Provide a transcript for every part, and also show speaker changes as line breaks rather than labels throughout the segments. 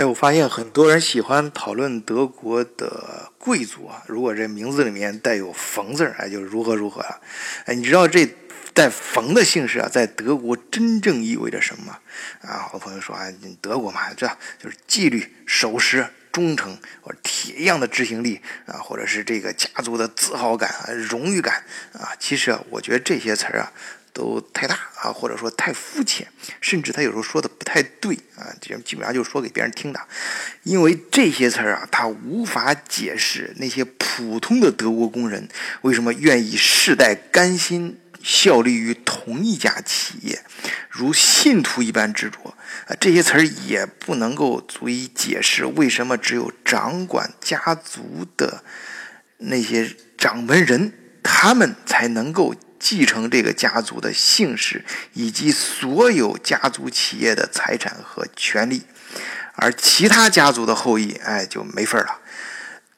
哎，我发现很多人喜欢讨论德国的贵族啊，如果这名字里面带有“冯”字儿，哎，就如何如何啊。哎，你知道这带“冯”的姓氏啊，在德国真正意味着什么吗啊？好多朋友说啊，德国嘛，这就是纪律、守时、忠诚，或者铁一样的执行力啊，或者是这个家族的自豪感、荣誉感啊。其实啊，我觉得这些词儿啊。都太大啊，或者说太肤浅，甚至他有时候说的不太对啊，这基本上就是说给别人听的。因为这些词儿啊，他无法解释那些普通的德国工人为什么愿意世代甘心效力于同一家企业，如信徒一般执着啊。这些词儿也不能够足以解释为什么只有掌管家族的那些掌门人，他们才能够。继承这个家族的姓氏以及所有家族企业的财产和权利，而其他家族的后裔，哎，就没份了。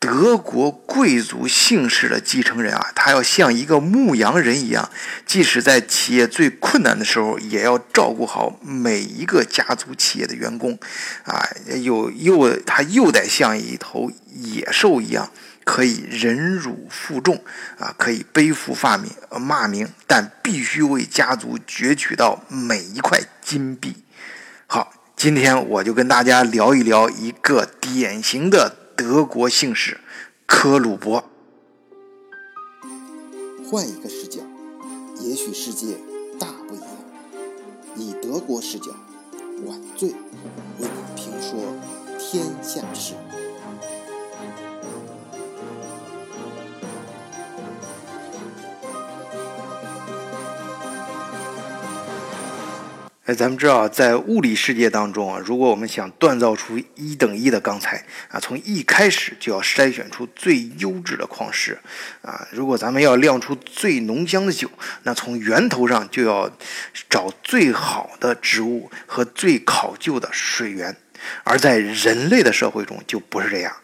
德国贵族姓氏的继承人啊，他要像一个牧羊人一样，即使在企业最困难的时候，也要照顾好每一个家族企业的员工，啊，又又他又得像一头野兽一样。可以忍辱负重啊，可以背负骂名，骂名，但必须为家族攫取到每一块金币。好，今天我就跟大家聊一聊一个典型的德国姓氏——科鲁伯。
换一个视角，也许世界大不一样。以德国视角，晚醉为你评说天下事。
哎，咱们知道，在物理世界当中啊，如果我们想锻造出一等一的钢材啊，从一开始就要筛选出最优质的矿石啊。如果咱们要酿出最浓香的酒，那从源头上就要找最好的植物和最考究的水源。而在人类的社会中就不是这样。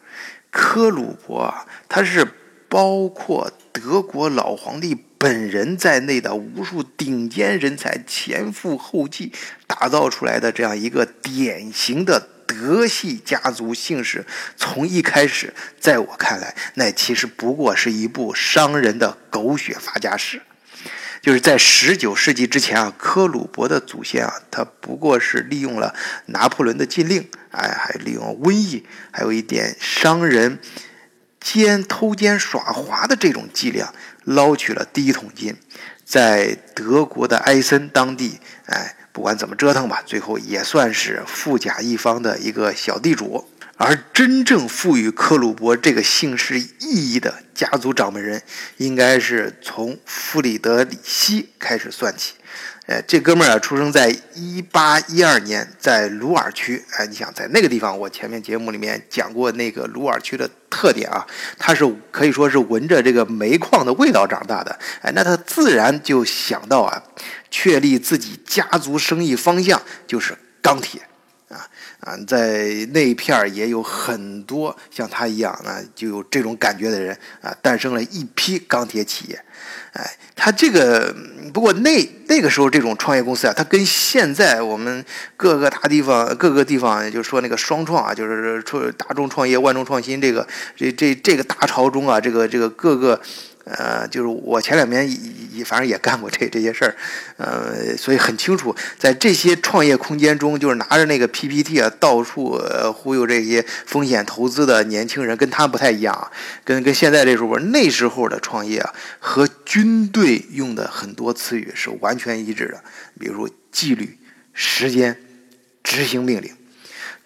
科鲁伯啊，他是包括德国老皇帝。本人在内的无数顶尖人才前赴后继打造出来的这样一个典型的德系家族姓氏，从一开始，在我看来，那其实不过是一部商人的狗血发家史。就是在十九世纪之前啊，科鲁伯的祖先啊，他不过是利用了拿破仑的禁令，哎，还利用瘟疫，还有一点商人奸偷奸耍滑的这种伎俩。捞取了第一桶金，在德国的埃森当地，哎，不管怎么折腾吧，最后也算是富甲一方的一个小地主。而真正赋予克鲁伯这个姓氏意义的家族掌门人，应该是从弗里德里希开始算起。哎，这哥们儿啊，出生在一八一二年，在鲁尔区。哎，你想在那个地方，我前面节目里面讲过那个鲁尔区的特点啊，他是可以说是闻着这个煤矿的味道长大的。哎，那他自然就想到啊，确立自己家族生意方向就是钢铁。啊啊，在那一片儿也有很多像他一样啊，就有这种感觉的人啊，诞生了一批钢铁企业。哎，他这个不过那那个时候这种创业公司啊，它跟现在我们各个大地方各个地方，就是说那个双创啊，就是出大众创业万众创新这个这这这个大潮中啊，这个这个各个。呃，就是我前两年也反正也干过这这些事儿，呃，所以很清楚，在这些创业空间中，就是拿着那个 PPT 啊，到处呃忽悠这些风险投资的年轻人，跟他不太一样啊，跟跟现在这时候那时候的创业啊，和军队用的很多词语是完全一致的，比如纪律、时间、执行命令。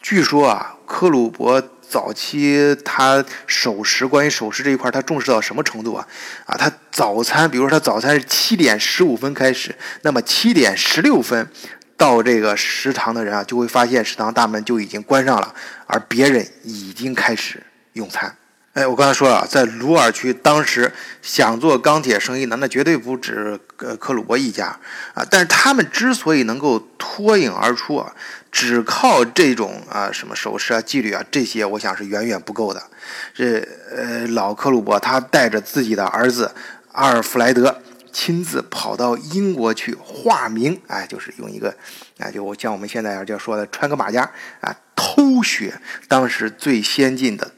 据说啊，克鲁伯。早期他守时，关于守时这一块，他重视到什么程度啊？啊，他早餐，比如说他早餐是七点十五分开始，那么七点十六分到这个食堂的人啊，就会发现食堂大门就已经关上了，而别人已经开始用餐。哎，我刚才说了，在鲁尔区，当时想做钢铁生意的，那绝对不止呃克鲁伯一家啊。但是他们之所以能够脱颖而出啊，只靠这种啊什么守时啊、纪律啊这些，我想是远远不够的。这呃老克鲁伯他带着自己的儿子阿尔弗莱德亲自跑到英国去化名，哎，就是用一个，啊，就我像我们现在要说的穿个马甲啊。偷学当时最先进的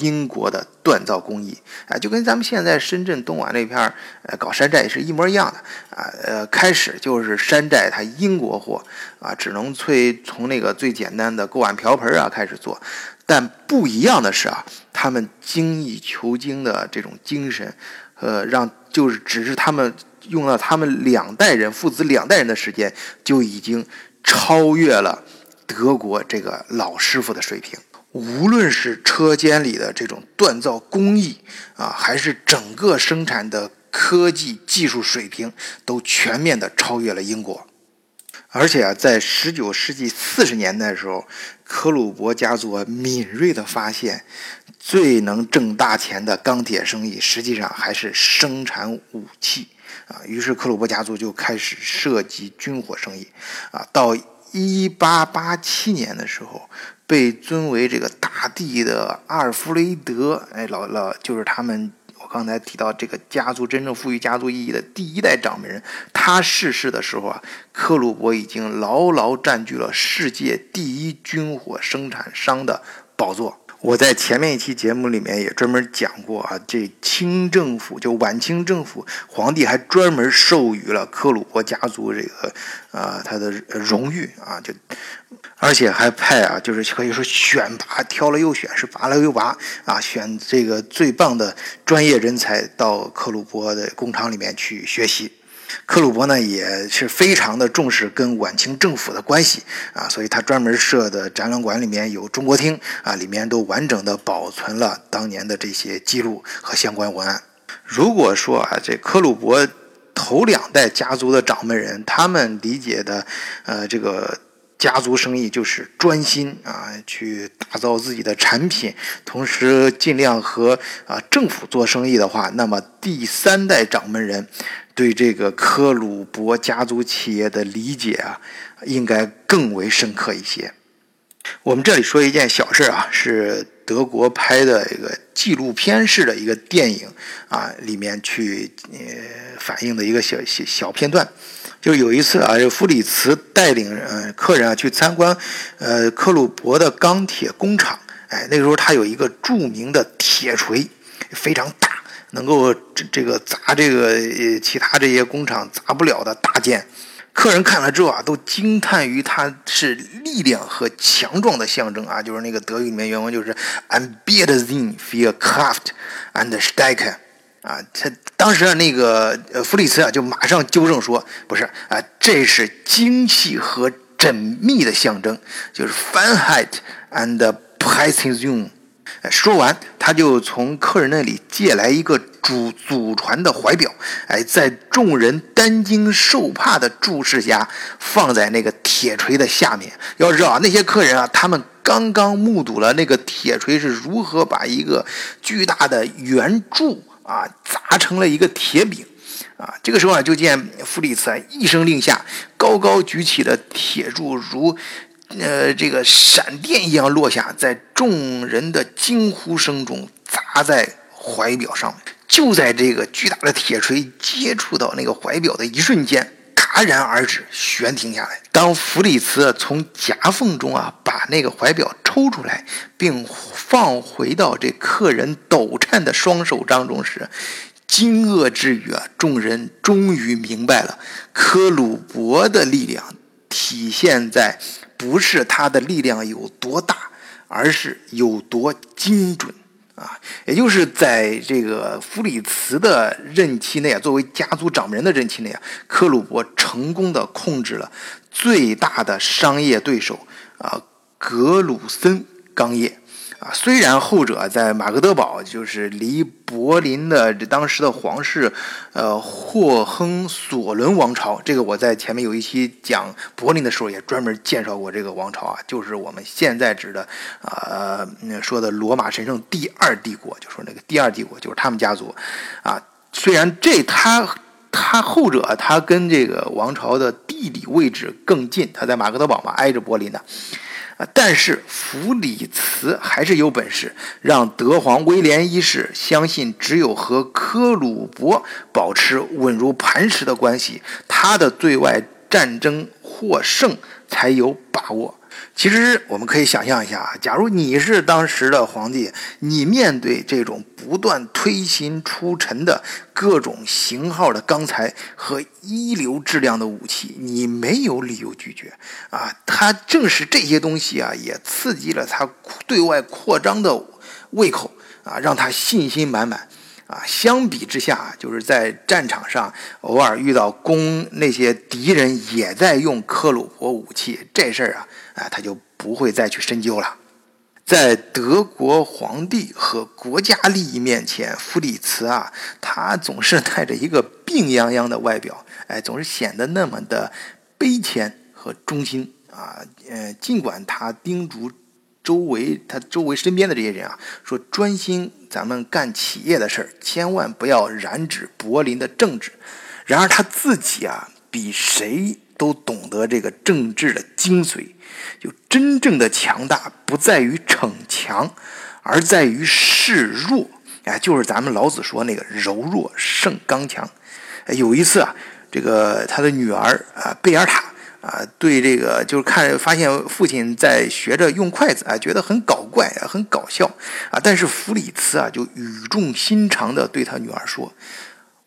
英国的锻造工艺，啊，就跟咱们现在深圳东莞那片儿，呃，搞山寨也是一模一样的，啊，呃，开始就是山寨它英国货，啊，只能从从那个最简单的锅碗瓢盆啊开始做，但不一样的是啊，他们精益求精的这种精神，呃，让就是只是他们用了他们两代人父子两代人的时间，就已经超越了。德国这个老师傅的水平，无论是车间里的这种锻造工艺啊，还是整个生产的科技技术水平，都全面的超越了英国。而且啊，在十九世纪四十年代的时候，克鲁伯家族敏锐的发现，最能挣大钱的钢铁生意，实际上还是生产武器啊。于是克鲁伯家族就开始涉及军火生意啊，到。一八八七年的时候，被尊为这个大帝的阿尔弗雷德，哎，老老就是他们，我刚才提到这个家族真正赋予家族意义的第一代掌门人，他逝世的时候啊，克鲁伯已经牢牢占据了世界第一军火生产商的宝座。我在前面一期节目里面也专门讲过啊，这清政府就晚清政府皇帝还专门授予了克鲁伯家族这个啊他的荣誉啊，就而且还派啊，就是可以说选拔挑了又选，是拔了又拔啊，选这个最棒的专业人才到克鲁伯的工厂里面去学习。克鲁伯呢也是非常的重视跟晚清政府的关系啊，所以他专门设的展览馆里面有中国厅啊，里面都完整的保存了当年的这些记录和相关文案。如果说啊，这克鲁伯头两代家族的掌门人，他们理解的呃这个家族生意就是专心啊去打造自己的产品，同时尽量和啊政府做生意的话，那么第三代掌门人。对这个科鲁伯家族企业的理解啊，应该更为深刻一些。我们这里说一件小事啊，是德国拍的一个纪录片式的一个电影啊，里面去呃反映的一个小小小片段。就有一次啊，弗里茨带领呃客人啊去参观呃克鲁伯的钢铁工厂，哎，那个时候他有一个著名的铁锤，非常大。能够这这个砸这个呃其他这些工厂砸不了的大件，客人看了之后啊，都惊叹于它是力量和强壮的象征啊，就是那个德语里面原文就是 “am beaten für Kraft and Stärke”，啊，他当时啊那个呃弗里茨啊就马上纠正说，不是啊，这是精细和缜密的象征，就是 “Feinheit and Precision”。说完，他就从客人那里借来一个祖祖传的怀表，哎，在众人担惊受怕的注视下，放在那个铁锤的下面。要知道啊，那些客人啊，他们刚刚目睹了那个铁锤是如何把一个巨大的圆柱啊砸成了一个铁饼，啊，这个时候啊，就见弗里茨一声令下，高高举起的铁柱如。呃，这个闪电一样落下，在众人的惊呼声中砸在怀表上。就在这个巨大的铁锤接触到那个怀表的一瞬间，戛然而止，悬停下来。当弗里茨从夹缝中啊把那个怀表抽出来，并放回到这客人抖颤的双手当中时，惊愕之余啊，众人终于明白了科鲁伯的力量体现在。不是他的力量有多大，而是有多精准啊！也就是在这个弗里茨的任期内啊，作为家族掌门人的任期内啊，克鲁伯成功的控制了最大的商业对手啊，格鲁森钢业。啊，虽然后者在马格德堡，就是离柏林的这当时的皇室，呃，霍亨索伦王朝，这个我在前面有一期讲柏林的时候也专门介绍过这个王朝啊，就是我们现在指的啊说的罗马神圣第二帝国，就说那个第二帝国就是他们家族，啊，虽然这他他后者他跟这个王朝的地理位置更近，他在马格德堡嘛，挨着柏林的。但是弗里茨还是有本事，让德皇威廉一世相信，只有和科鲁伯保持稳如磐石的关系，他的对外战争获胜才有把握。其实我们可以想象一下啊，假如你是当时的皇帝，你面对这种不断推新出尘的各种型号的钢材和一流质量的武器，你没有理由拒绝啊！他正是这些东西啊，也刺激了他对外扩张的胃口啊，让他信心满满。啊，相比之下，就是在战场上偶尔遇到攻那些敌人也在用克虏伯武器这事儿啊，啊，他就不会再去深究了。在德国皇帝和国家利益面前，弗里茨啊，他总是带着一个病殃殃的外表，哎，总是显得那么的悲谦和忠心啊。呃，尽管他叮嘱。周围他周围身边的这些人啊，说专心咱们干企业的事儿，千万不要染指柏林的政治。然而他自己啊，比谁都懂得这个政治的精髓。就真正的强大不在于逞强，而在于示弱。哎，就是咱们老子说那个柔弱胜刚强。有一次啊，这个他的女儿啊贝尔塔。啊，对这个就是看发现父亲在学着用筷子啊，觉得很搞怪啊，很搞笑啊。但是弗里茨啊，就语重心长地对他女儿说：“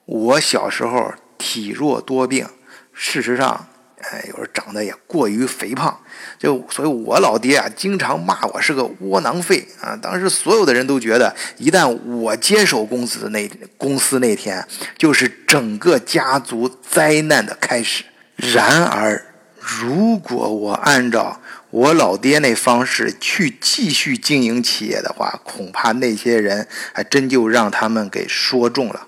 我小时候体弱多病，事实上，哎，有时候长得也过于肥胖，就所以，我老爹啊，经常骂我是个窝囊废啊。当时所有的人都觉得，一旦我接手公司那公司那天，就是整个家族灾难的开始。然而。”如果我按照我老爹那方式去继续经营企业的话，恐怕那些人还真就让他们给说中了，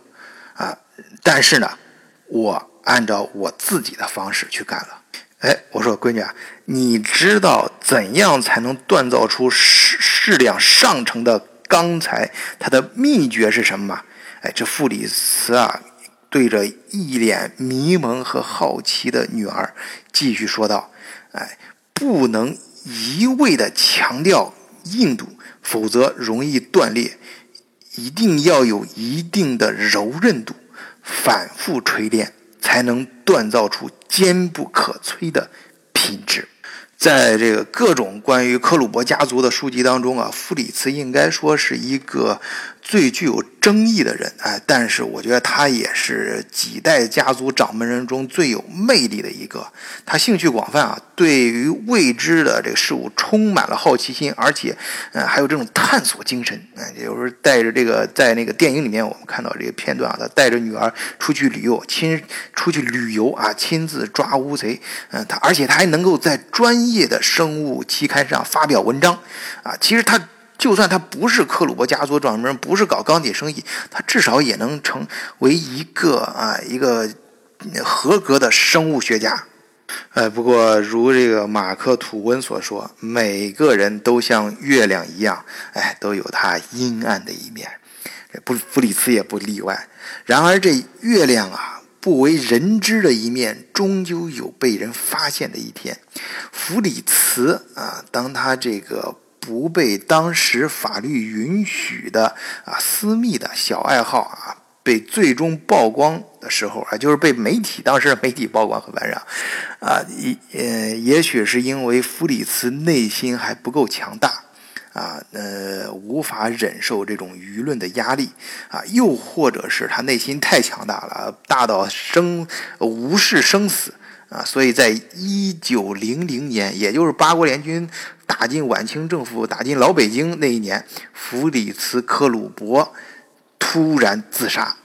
啊！但是呢，我按照我自己的方式去干了。哎，我说闺女啊，你知道怎样才能锻造出质质量上乘的钢材？它的秘诀是什么吗？哎，这傅里茨啊。对着一脸迷蒙和好奇的女儿，继续说道：“哎，不能一味的强调硬度，否则容易断裂。一定要有一定的柔韧度，反复锤炼，才能锻造出坚不可摧的品质。”在这个各种关于克虏伯家族的书籍当中啊，弗里茨应该说是一个。最具有争议的人，哎，但是我觉得他也是几代家族掌门人中最有魅力的一个。他兴趣广泛啊，对于未知的这个事物充满了好奇心，而且，嗯，还有这种探索精神。哎，有时候带着这个，在那个电影里面，我们看到这个片段啊，他带着女儿出去旅游，亲出去旅游啊，亲自抓乌贼。嗯，他而且他还能够在专业的生物期刊上发表文章，啊，其实他。就算他不是克虏伯家族掌门人，不是搞钢铁生意，他至少也能成为一个啊一个合格的生物学家。呃，不过如这个马克吐温所说，每个人都像月亮一样，哎，都有他阴暗的一面，不弗里茨也不例外。然而这月亮啊，不为人知的一面，终究有被人发现的一天。弗里茨啊，当他这个。不被当时法律允许的啊私密的小爱好啊被最终曝光的时候啊，就是被媒体当时媒体曝光和完让啊，也呃也许是因为弗里茨内心还不够强大啊，呃无法忍受这种舆论的压力啊，又或者是他内心太强大了，大到生无视生死。啊，所以在一九零零年，也就是八国联军打进晚清政府、打进老北京那一年，弗里茨·克鲁伯突然自杀。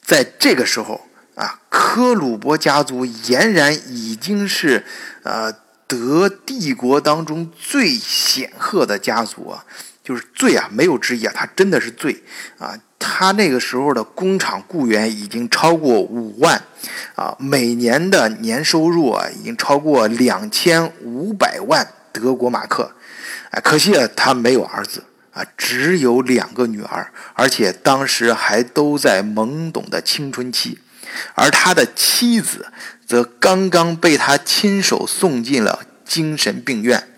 在这个时候啊，科鲁伯家族俨然已经是呃德帝国当中最显赫的家族啊。就是最啊，没有之一啊，他真的是最啊！他那个时候的工厂雇员已经超过五万啊，每年的年收入啊已经超过两千五百万德国马克。哎，可惜啊，他没有儿子啊，只有两个女儿，而且当时还都在懵懂的青春期，而他的妻子则刚刚被他亲手送进了精神病院。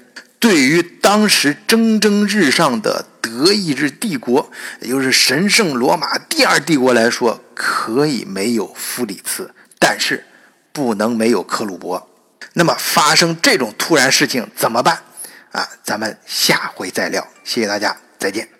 对于当时蒸蒸日上的德意志帝国，也就是神圣罗马第二帝国来说，可以没有弗里茨，但是不能没有克虏伯。那么发生这种突然事情怎么办？啊，咱们下回再聊。谢谢大家，再见。